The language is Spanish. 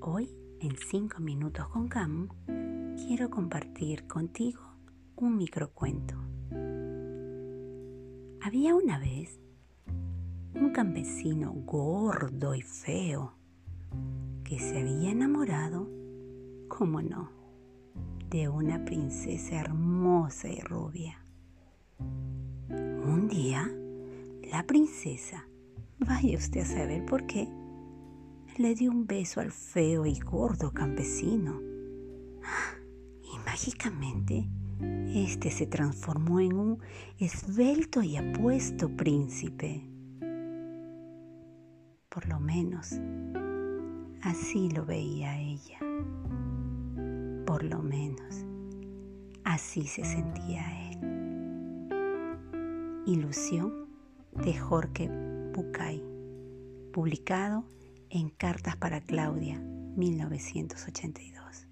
Hoy, en 5 minutos con Cam, quiero compartir contigo un microcuento. Había una vez un campesino gordo y feo que se había enamorado, como no, de una princesa hermosa y rubia. Un día, la princesa, vaya usted a saber por qué, le dio un beso al feo y gordo campesino. Y mágicamente, este se transformó en un esbelto y apuesto príncipe. Por lo menos, así lo veía ella. Por lo menos, así se sentía él. Ilusión de Jorge Bucay, publicado en Cartas para Claudia, 1982.